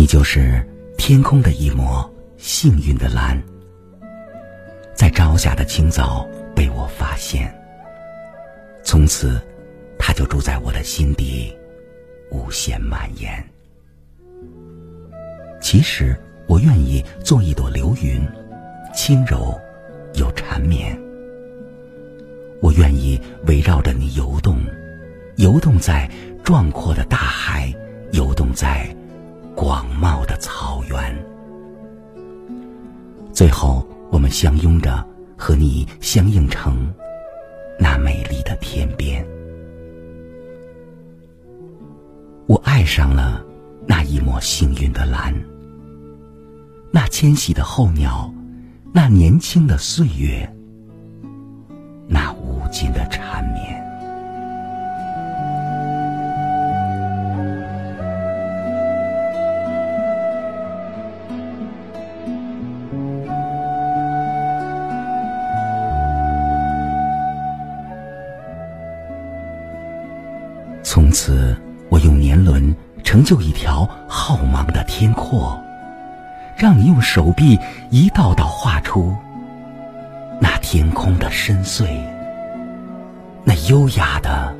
你就是天空的一抹幸运的蓝，在朝霞的清早被我发现，从此，它就住在我的心底，无限蔓延。其实，我愿意做一朵流云，轻柔又缠绵。我愿意围绕着你游动，游动在壮阔的大海，游动在广袤的草原。最后，我们相拥着，和你相映成那美丽的天边。我爱上了那一抹幸运的蓝。那迁徙的候鸟，那年轻的岁月，从此，我用年轮成就一条浩茫的天阔。让你用手臂一道道画出那天空的深邃，那优雅的。